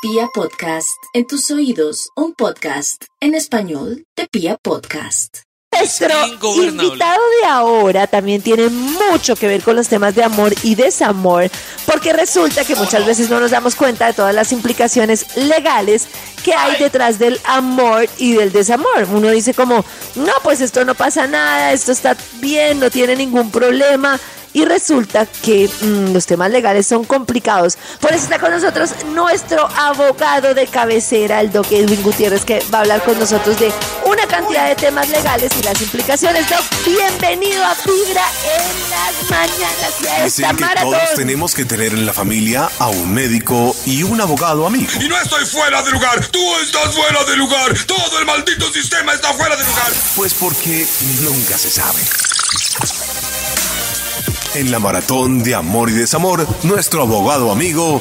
Pia Podcast, en tus oídos, un podcast en español de Pia Podcast. Nuestro invitado de ahora también tiene mucho que ver con los temas de amor y desamor, porque resulta que muchas veces no nos damos cuenta de todas las implicaciones legales que hay detrás del amor y del desamor. Uno dice como, no, pues esto no pasa nada, esto está bien, no tiene ningún problema, y resulta que mm, los temas legales son complicados. Por eso está con nosotros nuestro abogado de cabecera, el Doc Edwin Gutiérrez, que va a hablar con nosotros de una cantidad de temas legales y las implicaciones. Doc, bienvenido a Fibra en las mañanas y a esta que maratón. todos tenemos que tener en la familia a un médico y un abogado amigo. Y no estoy fuera de lugar, tú estás fuera de lugar, todo el maldito sistema está fuera de lugar. Pues porque nunca se sabe. En la maratón de amor y desamor, nuestro abogado amigo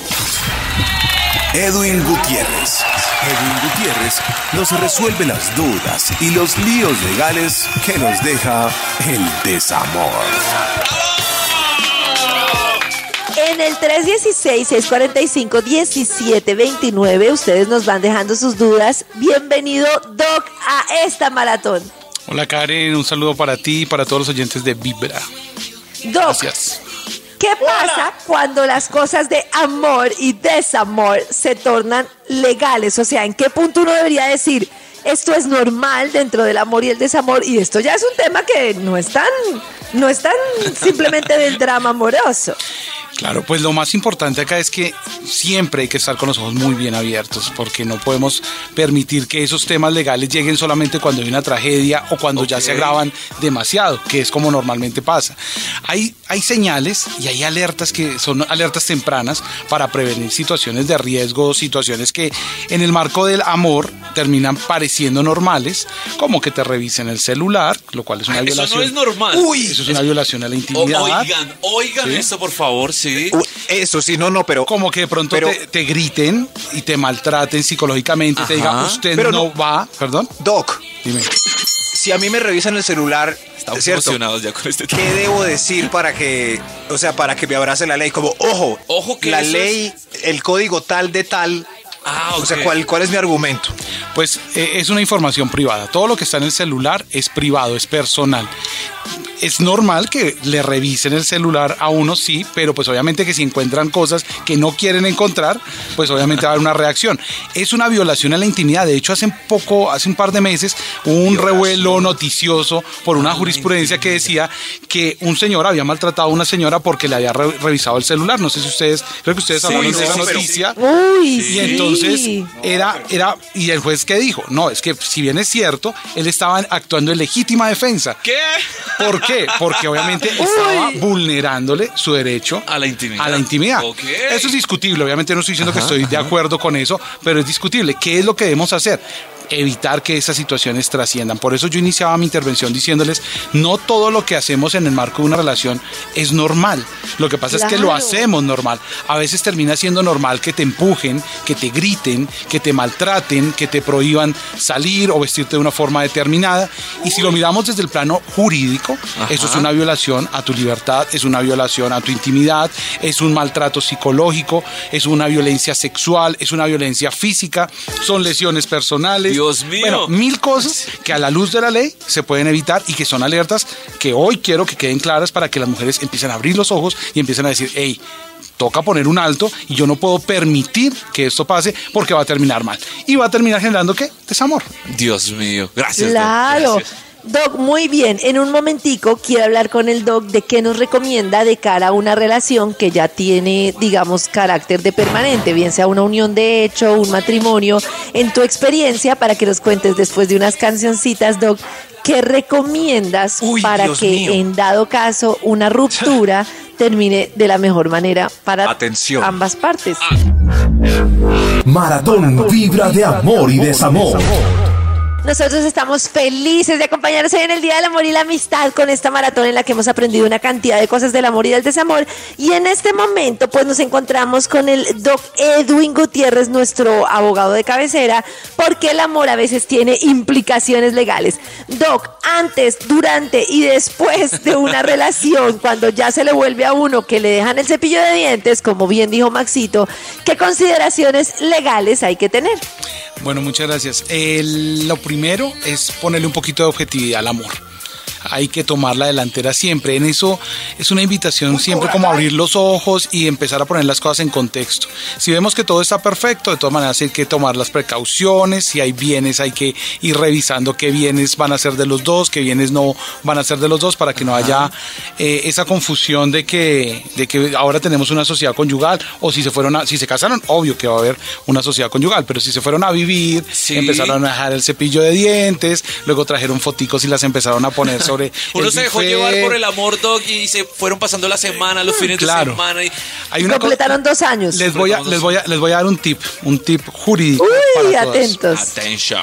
Edwin Gutiérrez. Edwin Gutiérrez nos resuelve las dudas y los líos legales que nos deja el desamor. En el 316-645-1729 ustedes nos van dejando sus dudas. Bienvenido, Doc, a esta maratón. Hola Karen, un saludo para ti y para todos los oyentes de Vibra. Doc, Gracias. ¿qué pasa cuando las cosas de amor y desamor se tornan legales? O sea, ¿en qué punto uno debería decir esto es normal dentro del amor y el desamor? Y esto ya es un tema que no es tan, no es tan simplemente del drama amoroso. Claro, pues lo más importante acá es que siempre hay que estar con los ojos muy bien abiertos, porque no podemos permitir que esos temas legales lleguen solamente cuando hay una tragedia o cuando ya se agravan demasiado, que es como normalmente pasa. Hay, hay señales y hay alertas que son alertas tempranas para prevenir situaciones de riesgo, situaciones que en el marco del amor terminan pareciendo normales, como que te revisen el celular, lo cual es una Eso violación. no es normal. Uy, eso es una violación a la intimidad. oigan, oigan Sí. esto, por favor, sí. Eso sí, no, no, pero. como que de pronto Pero- te, te griten y te maltraten psicológicamente y te digan, usted Pero no, no- va, perdón, Doc, dime. si a mí me revisan el celular, Estamos ¿cierto? emocionados ya con este tema. ¿Qué debo decir para que, o sea, para que me abrace la ley? Como, ojo, Ojo que la eso ley, el código tal de tal. Ah, O sea. ¿cuál, ¿cuál es mi argumento? Pues eh, es una información privada. Todo lo que está en el celular es privado, es personal. Es normal que le revisen el celular a uno, sí, pero pues obviamente que si encuentran cosas que no quieren encontrar, pues obviamente va a haber una reacción. Es una violación a la intimidad. De hecho, hace poco, hace un par de meses, hubo un revuelo noticioso por una jurisprudencia que decía que un señor había maltratado a una señora porque le había re- revisado el celular. No sé si ustedes, creo que ustedes hablaron de esa noticia. Uy, Y sí. entonces era, era, y el juez que dijo, no, es que si bien es cierto, él estaba actuando en legítima defensa. ¿Qué? ¿Por qué? Porque obviamente estaba vulnerándole su derecho A la intimidad. A la intimidad. Eso es discutible. Obviamente no estoy diciendo que estoy de acuerdo con eso, pero es discutible. ¿Qué es lo que debemos hacer? Evitar que esas situaciones trasciendan. Por eso yo iniciaba mi intervención diciéndoles, no todo lo que hacemos en el marco de una relación es normal. Lo que pasa es que lo hacemos normal. A veces termina siendo normal que te empujen, que te griten, que te maltraten, que te prohíban salir o vestirte de una forma determinada. Y si lo miramos desde el plano jurídico, eso es una violación a tu libertad, es una violación a tu intimidad, es un maltrato psicológico, es una violencia sexual, es una violencia física, son lesiones personales. Dios mío. Bueno, mil cosas que a la luz de la ley se pueden evitar y que son alertas que hoy quiero que queden claras para que las mujeres empiecen a abrir los ojos y empiecen a decir, hey, toca poner un alto y yo no puedo permitir que esto pase porque va a terminar mal. Y va a terminar generando qué? Desamor. Dios mío. Gracias. Claro. gracias. Doc, muy bien. En un momentico quiero hablar con el Doc de qué nos recomienda de cara a una relación que ya tiene, digamos, carácter de permanente, bien sea una unión de hecho, un matrimonio. En tu experiencia, para que nos cuentes después de unas cancioncitas, Doc, ¿qué recomiendas Uy, para Dios que mío. en dado caso una ruptura termine de la mejor manera para Atención. ambas partes? Maratón Vibra de Amor y Desamor. Nosotros estamos felices de acompañarnos hoy en el Día del Amor y la Amistad con esta maratón en la que hemos aprendido una cantidad de cosas del amor y del desamor. Y en este momento, pues nos encontramos con el doc Edwin Gutiérrez, nuestro abogado de cabecera, porque el amor a veces tiene implicaciones legales. Doc, antes, durante y después de una relación, cuando ya se le vuelve a uno que le dejan el cepillo de dientes, como bien dijo Maxito, ¿qué consideraciones legales hay que tener? Bueno, muchas gracias. El- lo primero es ponerle un poquito de objetividad al amor. Hay que tomar la delantera siempre. En eso es una invitación siempre como abrir los ojos y empezar a poner las cosas en contexto. Si vemos que todo está perfecto, de todas maneras hay que tomar las precauciones. Si hay bienes, hay que ir revisando qué bienes van a ser de los dos, qué bienes no van a ser de los dos, para que no haya eh, esa confusión de que, de que ahora tenemos una sociedad conyugal o si se fueron a, si se casaron, obvio que va a haber una sociedad conyugal, pero si se fueron a vivir, Sí. empezaron a dejar el cepillo de dientes, luego trajeron foticos y las empezaron a poner sobre Uno el se dejó llevar por el amor, Doc, y se fueron pasando la semana, los fines Claro. de semana. Y... Hay Y una co- completaron dos años. les voy a les voy a les voy a dar un tip, un tip jurídico Uy, para atentos. Attention.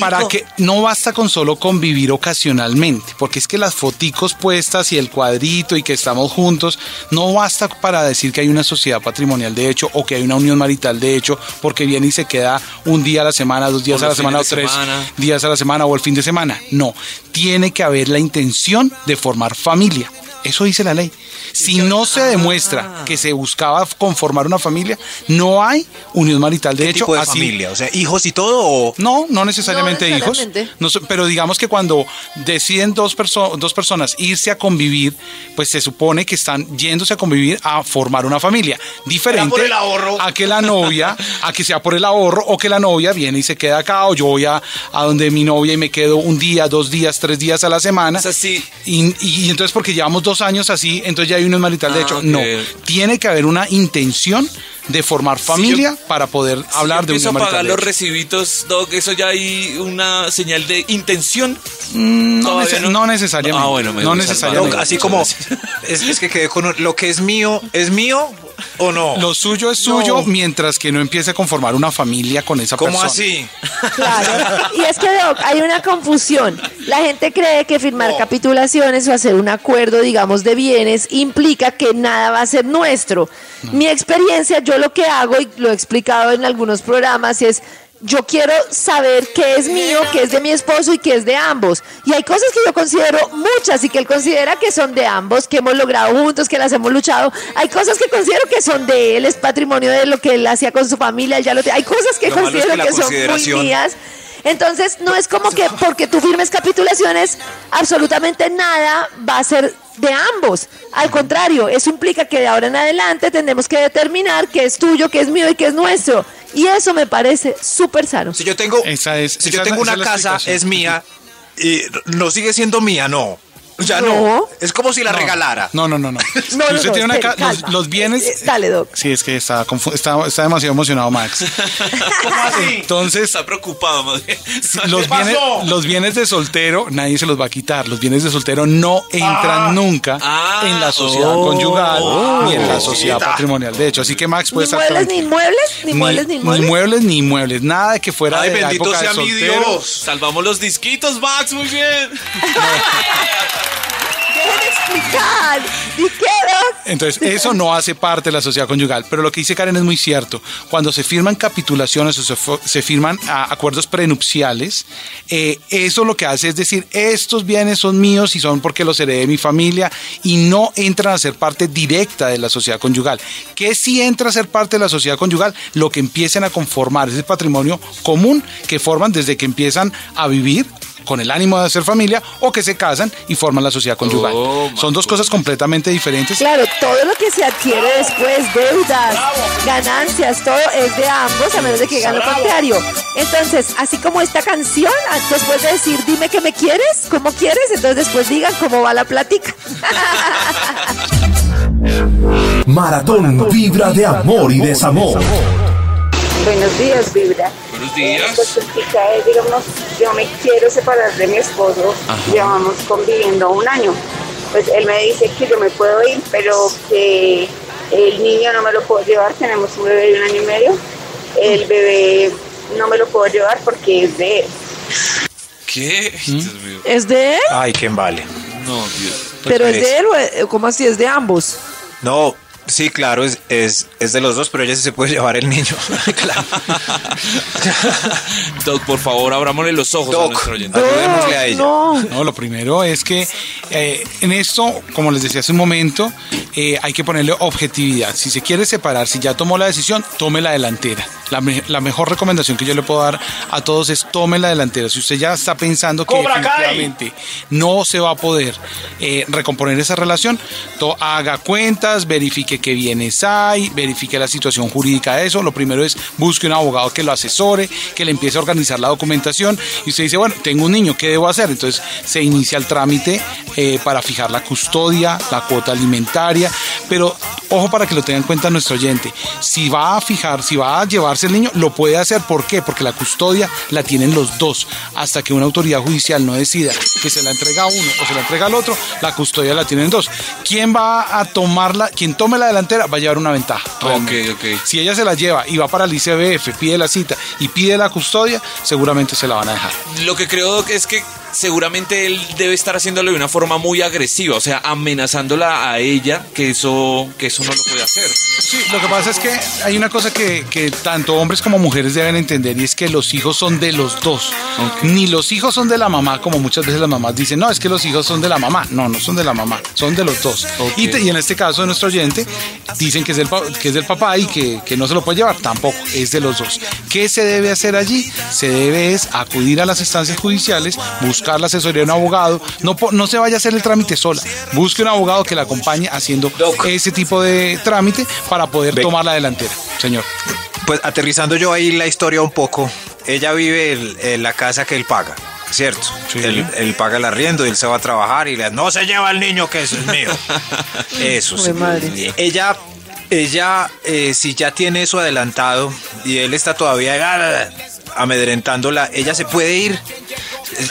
para que no basta con solo convivir ocasionalmente, porque es que las foticos puestas y el cuadrito y que estamos juntos no basta para decir que hay una sociedad patrimonial de hecho o que hay una unión marital de hecho, porque viene y se queda un día a la semana, dos días O a la semana o tres semana. días a la semana o el fin de semana. No, tiene que haber la intención de formar familia. Eso dice la ley. Si no se demuestra Ah. que se buscaba conformar una familia, no hay unión marital. De ¿Qué hecho, tipo de así, familia? O sea, hijos y todo o no, no necesariamente, No hijos. No pero digamos que cuando deciden dos, perso- dos personas irse a convivir, pues se supone que están yéndose a convivir a formar una familia. Diferente por el ahorro. a que la novia, a que sea por el ahorro, o que la novia viene y se queda acá, o yo voy a, a donde mi novia y me quedo un día, dos días, tres días a la semana. O sea, sí. Y, y entonces porque llevamos dos años así, entonces ya hay unión marital. De Ah, hecho, no. Tiene que haber una intención de formar familia para poder hablar de empiezo unión a marital. pagar de los hecho. recibitos, Doc, eso ya hay una señal de intención. No, Todavía nece- no necesariamente. Ah, bueno, me no necesariamente. Doc, así como es, es que quedé con un- lo que es mío, ¿es mío o no? Lo suyo es suyo mientras que no empiece a conformar una familia con esa ¿Cómo persona. así? Claro. Y es que, Doc, hay una confusión. La gente cree que firmar capitulaciones o hacer un acuerdo, digamos, de bienes implica que nada va a ser nuestro. Mi experiencia, yo lo que hago, y lo he explicado en algunos programas, es yo quiero saber qué es mío, qué es de mi esposo y qué es de ambos. Y hay cosas que yo considero muchas y que él considera que son de ambos, que hemos logrado juntos, que las hemos luchado. Hay cosas que considero que son de él, es patrimonio de lo que él hacía con su familia, él ya lo tiene. Hay cosas que Lo malo es considero que que son muy mías. Entonces, no es como que porque tú firmes capitulaciones, absolutamente nada va a ser de ambos. Al contrario, eso implica que de ahora en adelante tenemos que determinar qué es tuyo, qué es mío y qué es nuestro. Y eso me parece súper sano. Si yo tengo, Esa es- si esa yo tengo una casa, es mía y no sigue siendo mía, no. Ya no. No. Es como si la regalara. No, no, no, no. No, usted no, tiene una espere, ca- los, bienes. Eh, dale, Doc. Sí, es que está, está, está demasiado emocionado Max. ¿Cómo así? Entonces, Está preocupado, más bien. los bienes, los bienes de soltero nadie se los va a quitar. Los bienes de soltero no entran nunca Ah. en la sociedad Oh. conyugal ni en la sociedad patrimonial. De hecho, así que Max Ni puede estar muebles, ni inmuebles, ni muebles, ni ni inmuebles. muebles ni inmuebles, nada de que fuera Ay, de la bendito época sea de mi soltero. Dios. Salvamos los disquitos, Max, muy bien. Explicar. ¿Y qué? Entonces, eso no hace parte de la sociedad conyugal. Pero lo que dice Karen es muy cierto. Cuando se firman capitulaciones o se, firman ah, acuerdos prenupciales, eh, eso lo que hace es decir, estos bienes son míos y son porque los heredé de mi familia y no entran a ser parte directa de la sociedad conyugal. ¿Qué sí entra a ser parte de la sociedad conyugal? Lo que empiecen a conformar ese patrimonio común que forman desde que empiezan a vivir con el ánimo de hacer familia o que se casan y forman la sociedad conyugal. Oh, Son dos cosas completamente diferentes. Claro, todo lo que se adquiere después, deudas, ganancias, todo es de ambos, a menos de que digan lo contrario. Entonces, así como esta canción, después de decir, dime que me quieres, ¿cómo quieres? Entonces después digan cómo va la plática. Maratón Vibra de Amor y Desamor. Buenos días, Vibra. Buenos días. Eh, pues explica, eh, digamos, yo me quiero separar de mi esposo, llevamos conviviendo un año. Pues él me dice que yo me puedo ir, pero que el niño no me lo puedo llevar, tenemos un bebé de un año y medio. El bebé no me lo puedo llevar porque es de él. ¿Qué? ¿Mm? ¿Es de él? Ay, ¿quién vale? No, Dios. ¿Pero es pues, de él o es- cómo así? ¿Es de ambos? No, sí, claro, es, es, es de los dos, pero ella sí se puede llevar el niño. claro. Doc, por favor, abrámosle los ojos a Doc, nuestro oyente. ayudémosle a ella. No. No, lo primero es que eh, en esto, como les decía hace un momento, eh, hay que ponerle objetividad. Si se quiere separar, si ya tomó la decisión, tome la delantera. La, me- la mejor recomendación que yo le puedo dar a todos es tome la delantera. Si usted ya está pensando que definitivamente no se va a poder eh, recomponer esa relación, to- haga cuentas, verifique qué bienes hay, verifique la situación jurídica de eso. Lo primero es busque un abogado que lo asesore, que le empiece a organizar la documentación y usted dice, bueno, tengo un niño, ¿qué debo hacer? Entonces se inicia el trámite eh, para fijar la custodia, la cuota alimentaria, pero ojo para que lo tenga en cuenta nuestro oyente, si va a fijar, si va a llevarse el niño, lo puede hacer, ¿por qué? Porque la custodia la tienen los dos, hasta que una autoridad judicial no decida que se la entrega a uno o se la entrega al otro, la custodia la tienen dos. ¿Quién va a tomarla? Quien tome la delantera va a llevar una ventaja. realmente. Ok, ok. Si ella se la lleva y va para el ICBF, pide la cita y pide la custodia, seguramente se la van a dejar. Lo que creo es que seguramente él debe estar haciéndolo de una forma muy agresiva, o sea, amenazándola a ella, que eso, que eso no lo puede hacer. Sí, lo que pasa es que hay una cosa que, que tanto hombres como mujeres deben entender y es que los hijos son de los dos. Ni los hijos son de la mamá, como muchas veces las mamás dicen, no, es que los hijos son de la mamá. No, no son de la mamá, son de los dos. Y, te- y en este caso de nuestro oyente, dicen que es del, que es del papá y que, que no se lo puede llevar. Tampoco, es de los dos. ¿Qué se debe hacer allí? Se debe es acudir a las instancias judiciales, buscar la asesoría de un abogado. No, no se vaya a hacer el trámite sola. Busque un abogado que la acompañe haciendo ese tipo de trámite para poder Ve. tomar la delantera, señor. Pues aterrizando yo ahí la historia un poco, ella vive el- en la casa que él paga, ¿cierto? Sí. Él, él paga el arriendo, él se va a trabajar y le no se lleva al niño que eso es mío. Eso sí. Madre. Ella, ella, eh, si ya tiene eso adelantado y él está todavía ah, amedrentándola, ella se puede ir.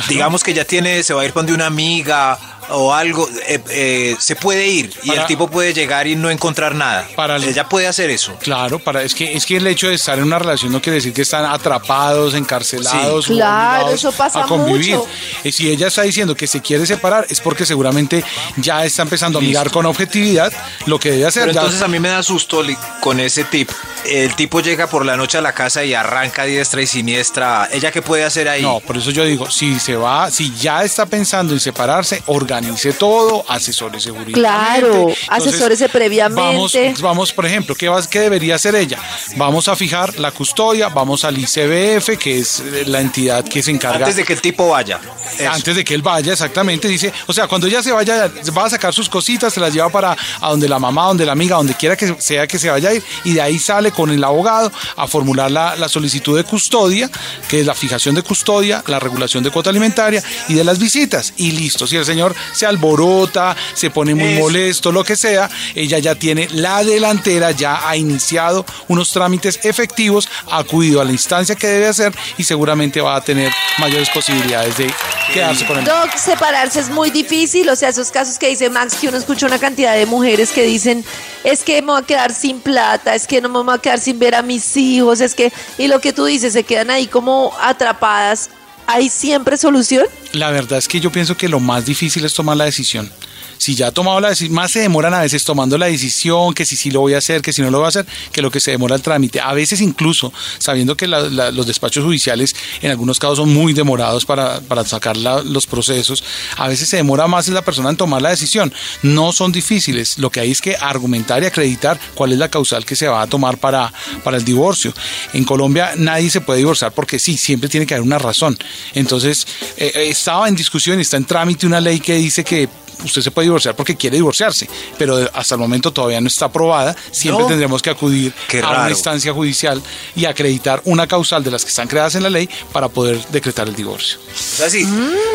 Digamos que ya tiene, se va a ir con de una amiga o algo, eh, eh, se puede ir y Para- el tipo puede llegar y no encontrar nada. Para el- ella puede hacer eso. Claro, para, es, que, es que el hecho de estar en una relación no quiere decir que están atrapados, encarcelados. Sí. Claro, eso pasa a convivir. mucho. Eh, Si ella está diciendo que se quiere separar, es porque seguramente ya está empezando a mirar con objetividad lo que debe hacer. Pero Ya- entonces a mí me da susto con ese tip. El tipo llega por la noche a la casa y arranca diestra y siniestra. ¿Ella qué puede hacer ahí? No, por eso yo digo, si se va, si ya está pensando en separarse, organice todo, asesórese jurídicamente. Claro, Entonces, asesórese previamente. Vamos, vamos, por ejemplo, ¿qué, vas- ¿qué debería hacer ella? Vamos a fijar la custodia, vamos al ICBF, que es eh, la entidad que se encarga Antes de que el tipo vaya. Eso. antes de que él vaya, exactamente, dice, o sea, cuando ella se vaya, va a sacar sus cositas, se las lleva para a donde la mamá, donde la amiga, donde quiera que sea que se vaya a ir, y de ahí sale con el abogado a formular la, la solicitud de custodia, que es la fijación de custodia, la regulación de cuota alimentaria y de las visitas, y listo. Si el señor se alborota, se pone muy molesto, lo que sea, ella ya tiene la delantera, ya ha iniciado unos trámites efectivos, ha acudido a la instancia que debe hacer y seguramente va a tener mayores posibilidades de quedarse con el Doc, separarse es muy difícil, o sea, esos casos que dice Max, que uno escucha una cantidad de mujeres que dicen, es que me voy a quedar sin plata, es que no me voy a quedar sin ver a mis hijos, es que, y lo que tú dices, se quedan ahí como atrapadas. ¿Hay siempre solución? La verdad es que yo pienso que lo más difícil es tomar la decisión. Si ya ha tomado la decisión, más se demoran a veces tomando la decisión, que si sí lo voy a hacer, que si no lo voy a hacer, que lo que se demora el trámite. A veces incluso, sabiendo que los despachos judiciales en algunos casos son muy demorados para, para sacar los procesos, a veces se demora más la persona en tomar la decisión. No son difíciles, lo que hay es que argumentar y acreditar cuál es la causal que se va a tomar para, para el divorcio. En Colombia nadie se puede divorciar porque sí, siempre tiene que haber una razón. Entonces, eh, eh, estaba en discusión y está en trámite una ley que dice que usted se puede divorciar porque quiere divorciarse, pero hasta el momento todavía no está aprobada. Siempre No. tendremos que acudir Qué a una instancia judicial y acreditar una causal de las que están creadas en la ley para poder decretar el divorcio. O sea, sí.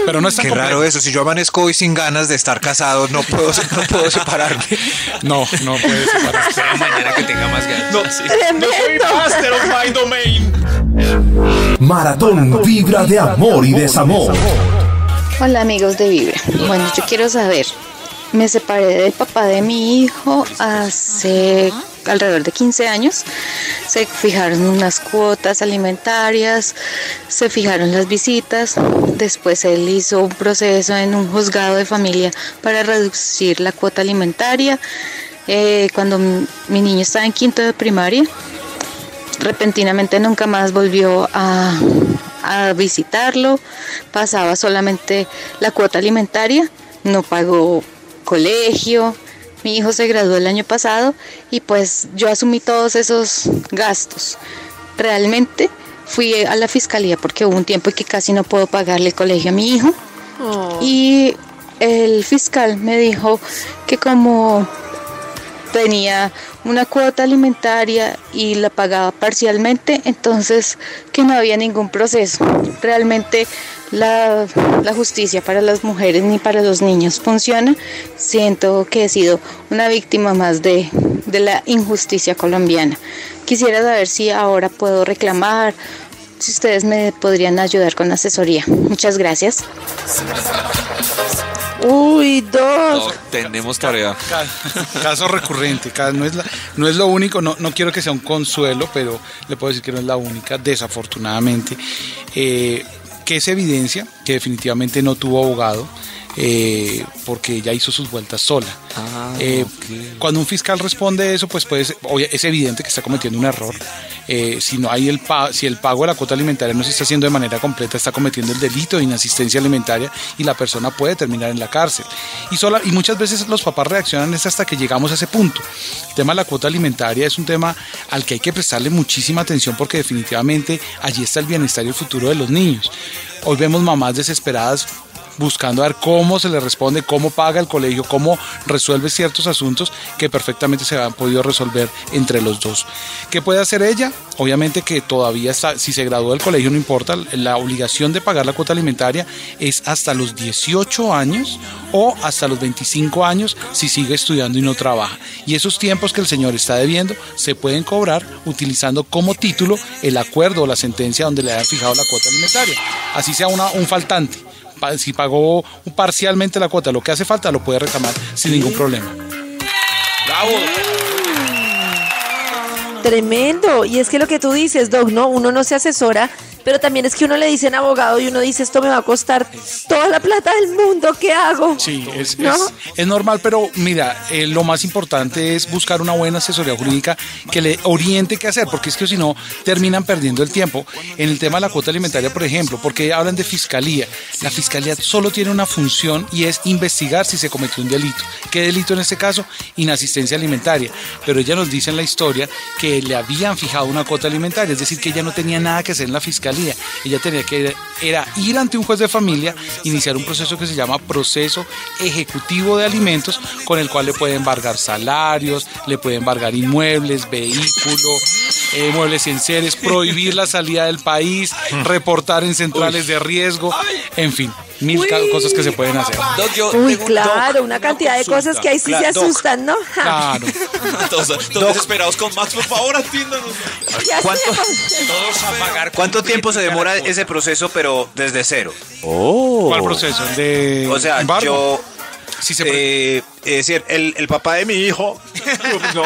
Pero no es tan Qué complejo. raro eso. Si yo amanezco hoy sin ganas de estar casado, no puedo, no puedo separarme. No, no puede separarse. Mañana que tenga más ganas. Sí. ¡Tremendo! Maratón Vibra de Amor y Desamor. Hola amigos de Vibra. Bueno, yo quiero saber, me separé del papá de mi hijo hace alrededor de 15 años. Se fijaron unas cuotas alimentarias, se fijaron las visitas. Después él hizo un proceso en un juzgado de familia para reducir la cuota alimentaria. Eh, cuando mi niño estaba en quinto de primaria, repentinamente nunca más volvió a, a visitarlo, pasaba solamente la cuota alimentaria, no pagó colegio, mi hijo se graduó el año pasado y pues yo asumí todos esos gastos. Realmente fui a la fiscalía porque hubo un tiempo en que casi no puedo pagarle el colegio a mi hijo. Oh. Y el fiscal me dijo que como tenía una cuota alimentaria y la pagaba parcialmente, entonces que no había ningún proceso. Realmente la, justicia para las mujeres ni para los niños funciona. Siento que he sido una víctima más de, de la injusticia colombiana. Quisiera saber si ahora puedo reclamar, si ustedes me podrían ayudar con asesoría. Muchas gracias. Uy, dos. tenemos tarea. Caso recurrente, no es, no es lo único, no, no quiero que sea un consuelo, pero le puedo decir que no es la única, desafortunadamente. Eh, que es evidencia que definitivamente no tuvo abogado. Eh, porque ella hizo sus vueltas sola. Ah, eh, cuando un fiscal responde eso, pues, pues es evidente que está cometiendo un error. Eh, si no hay el si el pago de la cuota alimentaria no se está haciendo de manera completa, está cometiendo el delito de inasistencia alimentaria y la persona puede terminar en la cárcel. Y, sola, y muchas veces los papás reaccionan hasta que llegamos a ese punto. El tema de la cuota alimentaria es un tema al que hay que prestarle muchísima atención porque definitivamente allí está el bienestar y el futuro de los niños. Hoy vemos mamás desesperadas buscando a ver cómo se le responde, cómo paga el colegio, cómo resuelve ciertos asuntos que perfectamente se han podido resolver entre los dos. ¿Qué puede hacer ella? Obviamente que todavía si se graduó del colegio no importa, la obligación de pagar la cuota alimentaria es hasta los 18 años o hasta los 25 años si sigue estudiando y no trabaja. Y esos tiempos que el señor está debiendo se pueden cobrar utilizando como título el acuerdo o la sentencia donde le hayan fijado la cuota alimentaria. Así sea un faltante si pagó parcialmente la cuota, lo que hace falta lo puede reclamar sin ningún problema. ¡Bravo! Tremendo. Y es que lo que tú dices, Doc, ¿no? Uno no se asesora pero también es que uno le dice en abogado y uno dice esto me va a costar toda la plata del mundo, ¿qué hago? Sí, es, es, normal, pero mira, eh, lo más importante es buscar una buena asesoría jurídica que le oriente qué hacer, porque es que si no terminan perdiendo el tiempo. En el tema de la cuota alimentaria, por ejemplo, porque hablan de fiscalía, la fiscalía solo tiene una función y es investigar si se cometió un delito. ¿Qué delito en este caso? Inasistencia alimentaria. Pero ella nos dice en la historia que le habían fijado una cuota alimentaria, es decir, que ella no tenía nada que hacer en la fiscalía ella tenía que era ir ante un juez de familia, iniciar un proceso que se llama proceso ejecutivo de alimentos, con el cual le puede embargar salarios, le puede embargar inmuebles, vehículos, eh, muebles y enseres, prohibir la salida del país, reportar en centrales de riesgo, en fin mil cosas que se pueden hacer. Uy, claro, una cantidad de cosas que ahí sí se asustan, ¿no? Claro. todos, desesperados con Max, por favor, atiéndanos. ¿Cuánto, todos a pagar ¿Cuánto tiempo se demora ese proceso, pero desde cero? Oh. ¿Cuál proceso? de o sea, yo... Sí se eh, es decir, el, el, papá de mi hijo, no,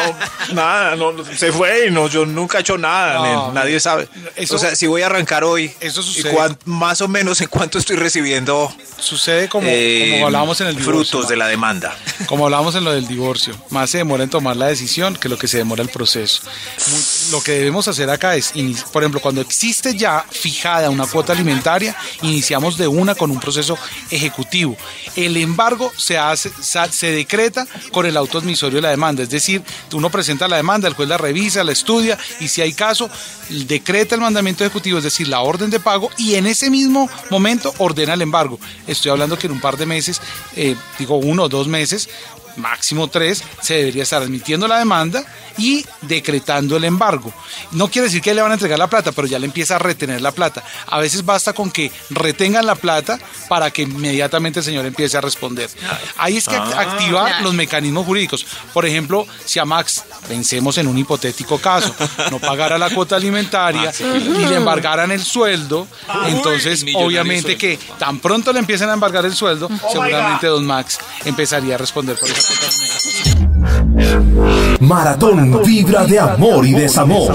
nada, no, se fue y no, yo nunca he hecho nada, nadie sabe. o sea, si voy a arrancar hoy, eso sucede. más o menos en cuánto estoy recibiendo. Sucede como, eh, como hablábamos en el divorcio. Frutos de la demanda. Como hablábamos en lo del divorcio. Más se demora en tomar la decisión que lo que se demora el proceso. lo que debemos hacer acá es, por ejemplo, cuando existe ya fijada una cuota alimentaria, iniciamos de una con un proceso ejecutivo. El embargo se hace, se declara con el auto admisorio de la demanda. Es decir, uno presenta la demanda, el juez la revisa, la estudia y si hay caso, decreta el mandamiento ejecutivo, es decir, la orden de pago y en ese mismo momento ordena el embargo. Estoy hablando que en un par de meses, eh, digo uno o dos meses, máximo tres, se debería estar admitiendo la demanda y decretando el embargo. No quiere decir que le van a entregar la plata, pero ya le empieza a retener la plata. A veces basta con que retengan la plata para que inmediatamente el señor empiece a responder. Ahí es que Ah. activar los mecanismos jurídicos. Por ejemplo, si a Max, pensemos en un hipotético caso, no pagara la cuota alimentaria y le embargaran el sueldo, entonces obviamente que tan pronto le empiecen a embargar el sueldo, seguramente don Max empezaría a responder por alimentaria. Maratón Vibra de Amor y Desamor.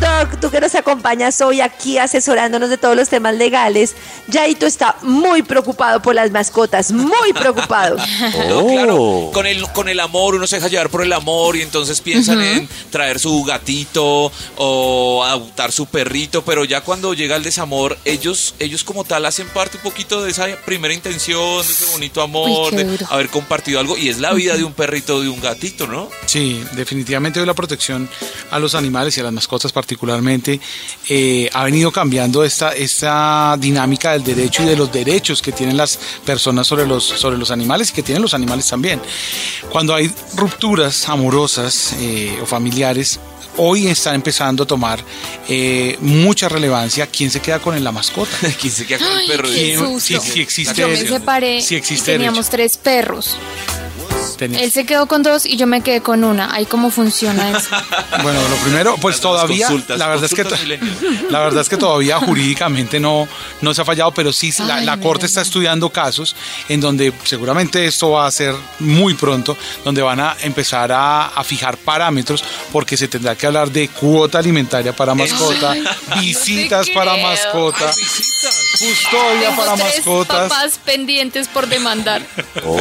Doc, tú que nos acompañas hoy aquí asesorándonos de todos los temas legales, Yaito está muy preocupado por las mascotas, muy preocupado. No, claro, con el, con el amor, uno se deja llevar por el amor y entonces piensan en traer su gatito o adoptar su perrito, pero ya cuando llega el desamor, ellos, ellos como tal hacen parte un poquito de esa primera intención, de ese bonito amor, Uy, de haber compartido algo y es la vida de un perrito, de un gatito, ¿no? Sí, definitivamente hoy la protección a los animales y a las mascotas particularmente eh, ha venido cambiando esta, esta dinámica del derecho y de los derechos que tienen las personas sobre los, sobre los animales y que tienen los animales también. Cuando hay rupturas amorosas eh, o familiares, hoy está empezando a tomar eh, mucha relevancia quién se queda con la mascota. ¿Quién se queda con el Ay, perro? qué ¿Quién- susto. si, si existe, Yo me separé si y teníamos derecho. tres perros. Tenía- Él se quedó con dos y yo me quedé con una. Ahí cómo funciona eso. Bueno, lo primero, pues Las todavía, consultas, la verdad es que la verdad es que todavía jurídicamente no, no se ha fallado, pero sí la, Ay, la no, corte no, está no. estudiando casos en donde seguramente esto va a ser muy pronto, donde van a empezar a, a fijar parámetros, porque se tendrá que hablar de cuota alimentaria para mascota, visitas te para creo. mascota, Visitas. custodia Tengo para tres mascotas. papás pendientes por demandar.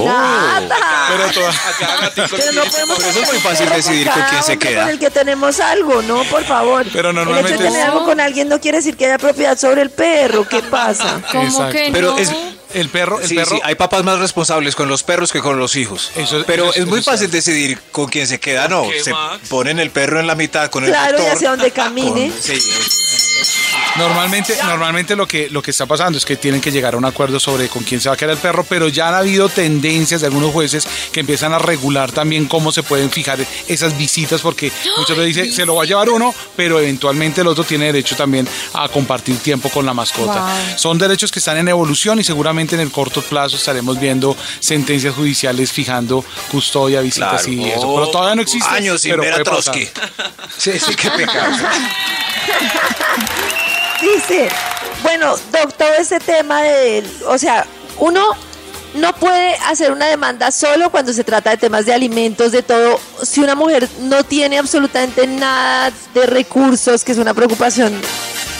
Nada. Pero toda- Pero no tiene- podemos Por eso es muy fácil decidir con con quién se queda. Con el que tenemos algo, ¿no? Por favor. Pero El hecho normalmente de tener algo con alguien no quiere decir que haya propiedad sobre el perro. ¿Qué pasa? ¿Cómo Exacto. que Pero es- el perro, el Sí, perro sí, hay papás más responsables con los perros que con los hijos. Eso- Pero eso es- muy eso fácil decidir con quién se queda, ¿no? ¿Por qué, Se Max? ponen el perro en la mitad con el Claro, y hacia donde camine. con- sí, es- Normalmente, normalmente lo que, lo que está pasando es que tienen que llegar a un acuerdo sobre con quién se va a quedar el perro, pero ya han habido tendencias de algunos jueces que empiezan a regular también cómo se pueden fijar esas visitas, porque muchas veces dice, se lo va a llevar uno, pero eventualmente el otro tiene derecho también a compartir tiempo con la mascota. Wow. Son derechos que están en evolución y seguramente en el corto plazo estaremos viendo sentencias judiciales fijando custodia, visitas Claro. y eso. Oh, Pero todavía no existe. años sin pero ver a. Trotsky. Sí, sí, qué pecado. Dice, bueno, Doc, todo ese tema de, o sea, uno no puede hacer una demanda solo cuando se trata de temas de alimentos, de todo. Si una mujer no tiene absolutamente nada de recursos, que es una preocupación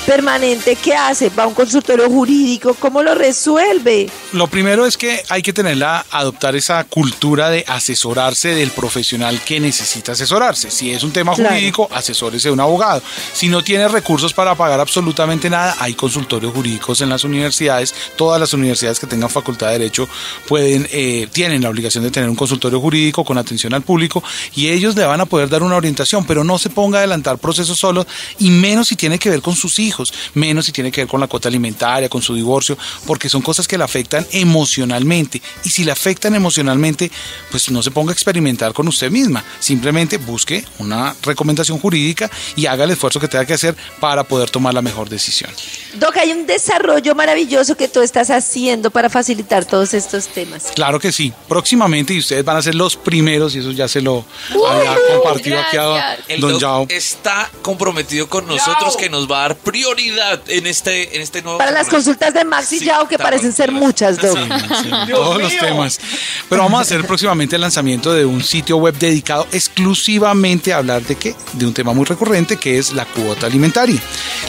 permanente, ¿qué hace? ¿Va a un consultorio jurídico? ¿Cómo lo resuelve? Lo primero es que hay que tenerla, adoptar esa cultura de asesorarse del profesional que necesita asesorarse. Si es un tema Claro. jurídico, asesórese de un abogado. Si no tiene recursos para pagar absolutamente nada, hay consultorios jurídicos en las universidades. Todas las universidades que tengan facultad de derecho pueden, eh, tienen la obligación de tener un consultorio jurídico con atención al público y ellos le van a poder dar una orientación, pero no se ponga a adelantar procesos solos y menos si tiene que ver con sus hijos, menos si tiene que ver con la cuota alimentaria, con su divorcio, porque son cosas que le afectan emocionalmente. Y si le afectan emocionalmente, pues no se ponga a experimentar con usted misma. Simplemente busque una recomendación jurídica y haga el esfuerzo que tenga que hacer para poder tomar la mejor decisión. Doc, hay un desarrollo maravilloso que tú estás haciendo para facilitar todos estos temas. Claro que sí, próximamente y ustedes van a ser los primeros y eso ya se lo había compartido aquí a gracias. El Don Yao. está comprometido con nosotros que nos va a dar prioridad en este, en este nuevo Para las consultas de Max y Sí, Yao, que parecen ser muchas, Doc. Sí, todos los temas. Pero vamos a hacer próximamente el lanzamiento de un sitio web dedicado exclusivamente a hablar de qué? De un tema muy recurrente que es la cuota alimentaria.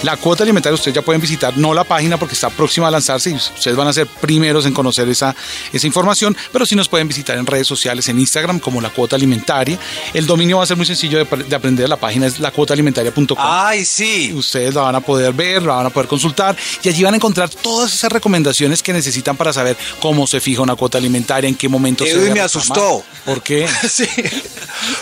La cuota alimentaria ustedes ya pueden visitar, no la página porque está próxima a lanzarse y ustedes van a ser primeros en conocer esa, esa información, pero sí nos pueden visitar en redes sociales, en Instagram como la cuota alimentaria. El dominio va a ser muy sencillo de, de aprender, la página es lacuotaalimentaria.com. Ay, sí. Ustedes la van a poder ver, la van a poder consultar y allí van a encontrar todas esas recomendaciones que necesitan para saber cómo se fija una cuota alimentaria, en qué momento se Edwin debe me asustó. ¿Por qué? Sí.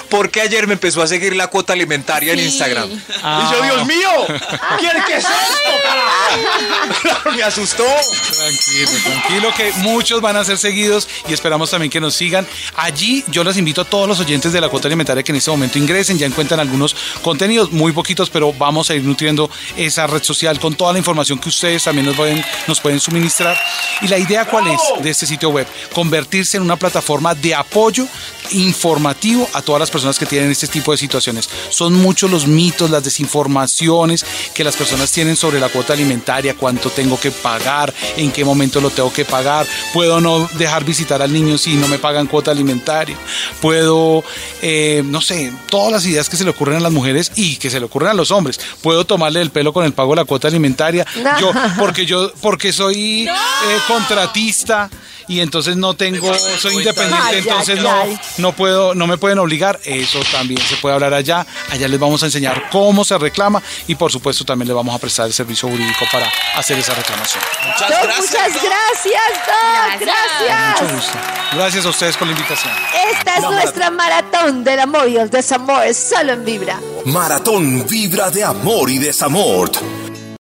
Porque ayer me empezó a seguir la cuota alimentaria en. Instagram. Ah. Y yo, Dios mío. quiere que es esto? Me asustó. Tranquilo, tranquilo, que muchos van a ser seguidos y esperamos también que nos sigan. Allí yo les invito a todos los oyentes de la cuota alimentaria que en este momento ingresen, ya encuentran algunos contenidos, muy poquitos, pero vamos a ir nutriendo esa red social con toda la información que ustedes también nos pueden, nos pueden suministrar. Y la idea cuál es de este sitio web? Convertirse en una plataforma de apoyo informativo a todas las personas que tienen este tipo de situaciones. Son muchos los mitos, las desinformaciones que las personas tienen sobre la cuota alimentaria, cuánto tengo que pagar, en qué momento lo tengo que pagar, puedo no dejar visitar al niño si no me pagan cuota alimentaria, puedo, eh, no sé, todas las ideas que se le ocurren a las mujeres y que se le ocurren a los hombres, puedo tomarle el pelo con el pago de la cuota alimentaria, yo, porque yo, porque soy eh, contratista y entonces no tengo, soy independiente, entonces no, no puedo, no me pueden obligar. Eso también se puede hablar allá. Allá les vamos a enseñar cómo se reclama y por supuesto también les vamos a prestar el servicio jurídico para hacer esa reclamación. Muchas gracias. Muchas gracias, Doc. Gracias. Mucho gusto. Gracias a ustedes por la invitación. Esta es nuestra maratón del amor y el desamor, solo en Vibra. Maratón Vibra de amor y desamor.